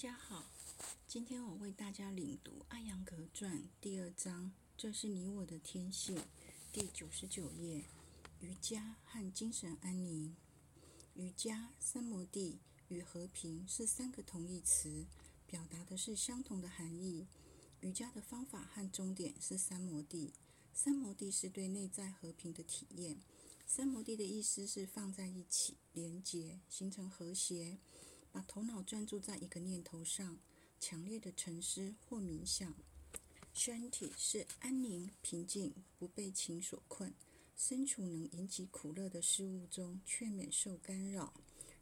家好，今天我为大家领读《艾扬格传》第二章，这是你我的天性，第九十九页。瑜伽和精神安宁。瑜伽、三摩地与和平是三个同义词，表达的是相同的含义。瑜伽的方法和终点是三摩地。三摩地是对内在和平的体验。三摩地的意思是放在一起，连结，形成和谐。把头脑专注在一个念头上，强烈的沉思或冥想。身体是安宁、平静，不被情所困，身处能引起苦乐的事物中，却免受干扰。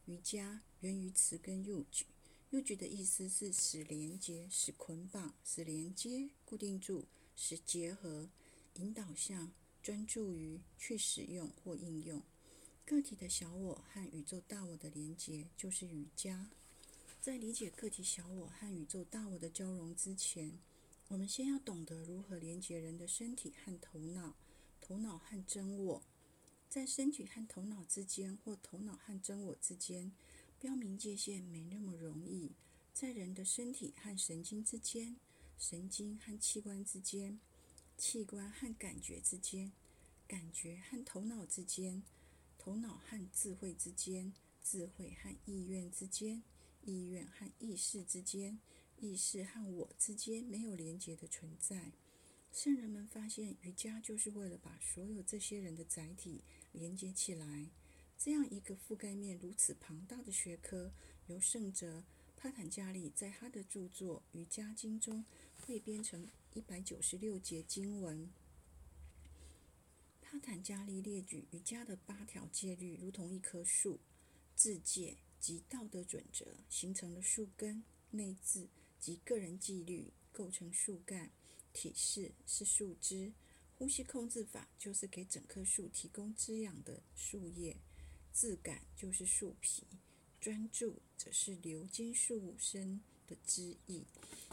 瑜伽源于词根 “yuj”，“yuj” 的意思是使连接、使捆绑、使连接、固定住、使结合、引导向、专注于、去使用或应用。个体的小我和宇宙大我的连结就是瑜伽。在理解个体小我和宇宙大我的交融之前，我们先要懂得如何连接人的身体和头脑、头脑和真我。在身体和头脑之间，或头脑和真我之间，标明界限没那么容易。在人的身体和神经之间，神经和器官之间，器官和感觉之间，感觉和头脑之间。头脑和智慧之间，智慧和意愿之间，意愿和意识之间，意识和我之间没有连结的存在。圣人们发现，瑜伽就是为了把所有这些人的载体连接起来。这样一个覆盖面如此庞大的学科，由圣哲帕坦加利在他的著作《瑜伽经》中汇编成一百九十六节经文。帕坦加利列举瑜伽的八条戒律，如同一棵树，自戒及道德准则形成了树根；内自及个人纪律构成树干；体式是树枝；呼吸控制法就是给整棵树提供滋养的树叶；质感就是树皮；专注则是流经树身的枝叶；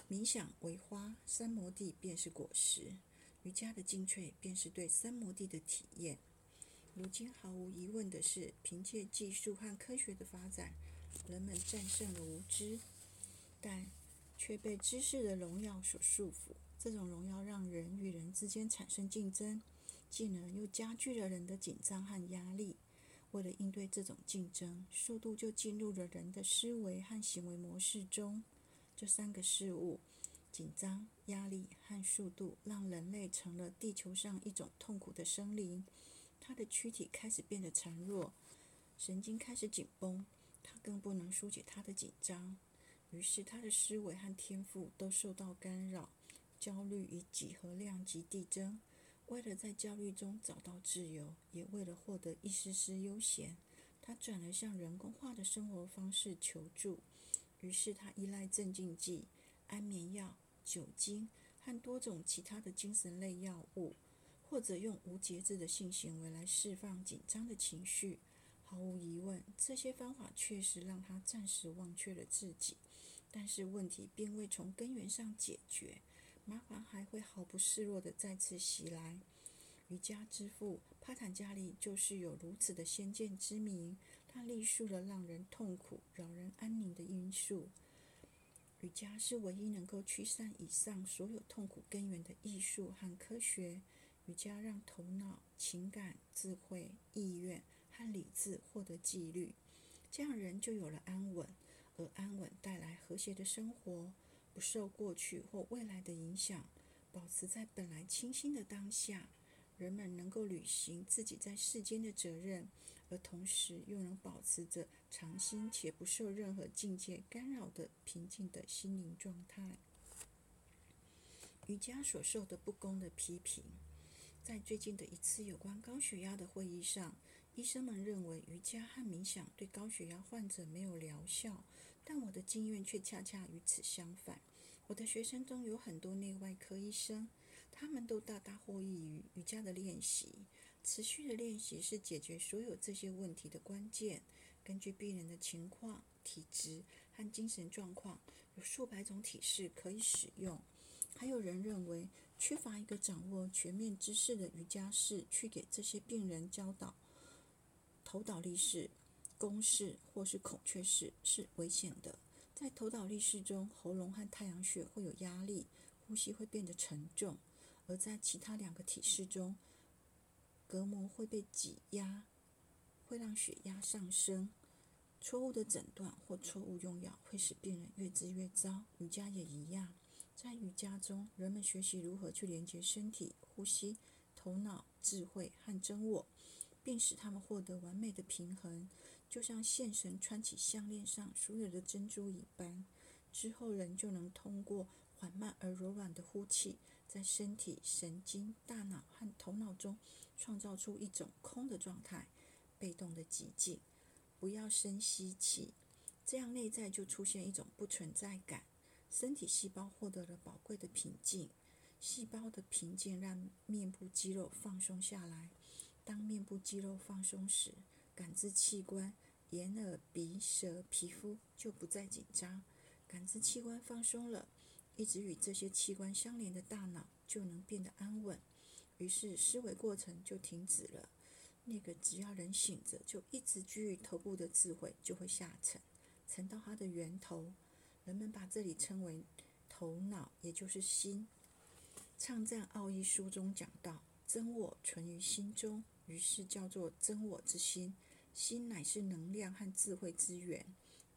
冥想为花，三摩地便是果实。瑜伽的精粹便是对三摩地的体验。如今毫无疑问的是，凭借技术和科学的发展，人们战胜了无知，但却被知识的荣耀所束缚。这种荣耀让人与人之间产生竞争，进而又加剧了人的紧张和压力。为了应对这种竞争，速度就进入了人的思维和行为模式中。这三个事物。紧张、压力和速度让人类成了地球上一种痛苦的生灵。他的躯体开始变得孱弱，神经开始紧绷，他更不能疏解他的紧张。于是，他的思维和天赋都受到干扰。焦虑以几何量级递增。为了在焦虑中找到自由，也为了获得一丝丝悠闲，他转而向人工化的生活方式求助。于是，他依赖镇静剂、安眠药。酒精和多种其他的精神类药物，或者用无节制的性行为来释放紧张的情绪。毫无疑问，这些方法确实让他暂时忘却了自己。但是问题并未从根源上解决，麻烦还会毫不示弱地再次袭来。瑜伽之父帕坦加利就是有如此的先见之明，他历述了让人痛苦、扰人安宁的因素。瑜伽是唯一能够驱散以上所有痛苦根源的艺术和科学。瑜伽让头脑、情感、智慧、意愿和理智获得纪律，这样人就有了安稳，而安稳带来和谐的生活，不受过去或未来的影响，保持在本来清新的当下。人们能够履行自己在世间的责任，同时又能保持着常心且不受任何境界干扰的平静的心灵状态。瑜伽所受的不公的批评，在最近的一次有关高血压的会议上，医生们认为瑜伽和冥想对高血压患者没有疗效，但我的经验却恰恰与此相反。我的学生中有很多内外科医生，他们都大大获益于瑜伽的练习。持续的练习是解决所有这些问题的关键。根据病人的情况、体质和精神状况，有数百种体式可以使用。还有人认为，缺乏一个掌握全面知识的瑜伽士去给这些病人教导头倒立式、弓式或是孔雀式是危险的。在头倒立式中，喉咙和太阳穴会有压力，呼吸会变得沉重；而在其他两个体式中，隔膜会被挤压，会让血压上升。错误的诊断或错误用药会使病人越治越糟。瑜伽也一样，在瑜伽中，人们学习如何去连接身体、呼吸、头脑、智慧和真我，并使他们获得完美的平衡，就像线绳穿起项链上所有的珍珠一般。之后，人就能通过缓慢而柔软的呼气，在身体、神经、大脑和头脑中创造出一种空的状态，被动的寂静。不要深吸气，这样内在就出现一种不存在感。身体细胞获得了宝贵的平静。细胞的平静让面部肌肉放松下来。当面部肌肉放松时，感知器官——眼、耳、鼻、舌、皮肤就不再紧张。感知器官放松了，一直与这些器官相连的大脑就能变得安稳。于是思维过程就停止了。那个只要人醒着就一直居于头部的智慧，就会下沉，沉到它的源头。人们把这里称为头脑，也就是心。《唱赞奥义书》中讲到：“真我存于心中”，于是叫做真我之心。心乃是能量和智慧之源。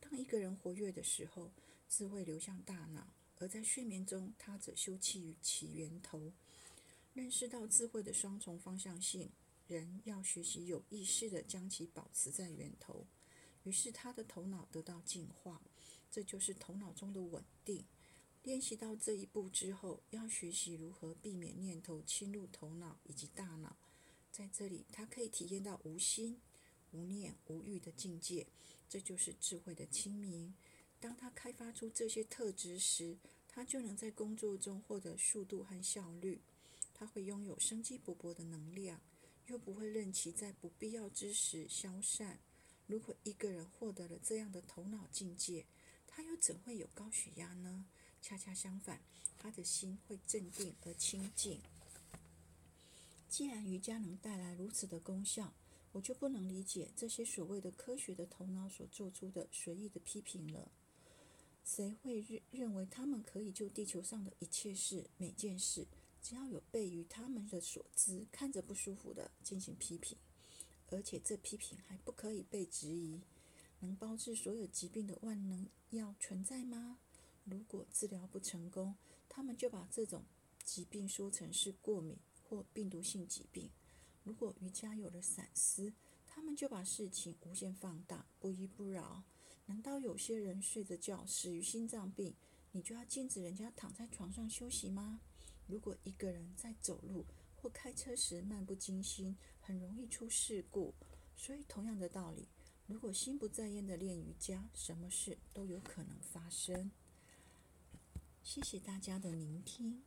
当一个人活跃的时候，智慧流向大脑；而在睡眠中，他则休憩于其源头。认识到智慧的双重方向性。人要学习有意识地将其保持在源头，于是他的头脑得到净化，这就是头脑中的稳定。练习到这一步之后，要学习如何避免念头侵入头脑以及大脑。在这里，他可以体验到无心、无念、无欲的境界，这就是智慧的清明。当他开发出这些特质时，他就能在工作中获得速度和效率。他会拥有生机勃勃的能量。又不会任其在不必要之时消散。如果一个人获得了这样的头脑境界，他又怎会有高血压呢？恰恰相反，他的心会镇定而清净。既然瑜伽能带来如此的功效，我就不能理解这些所谓的科学的头脑所做出的随意的批评了。谁会认认为他们可以就地球上的一切事、每件事？只要有悖于他们的所知，看着不舒服的进行批评，而且这批评还不可以被质疑。能包治所有疾病的万能药存在吗？如果治疗不成功，他们就把这种疾病说成是过敏或病毒性疾病。如果瑜伽有了闪思，他们就把事情无限放大，不依不饶。难道有些人睡着觉死于心脏病，你就要禁止人家躺在床上休息吗？如果一个人在走路或开车时漫不经心，很容易出事故。所以，同样的道理，如果心不在焉的练瑜伽，什么事都有可能发生。谢谢大家的聆听。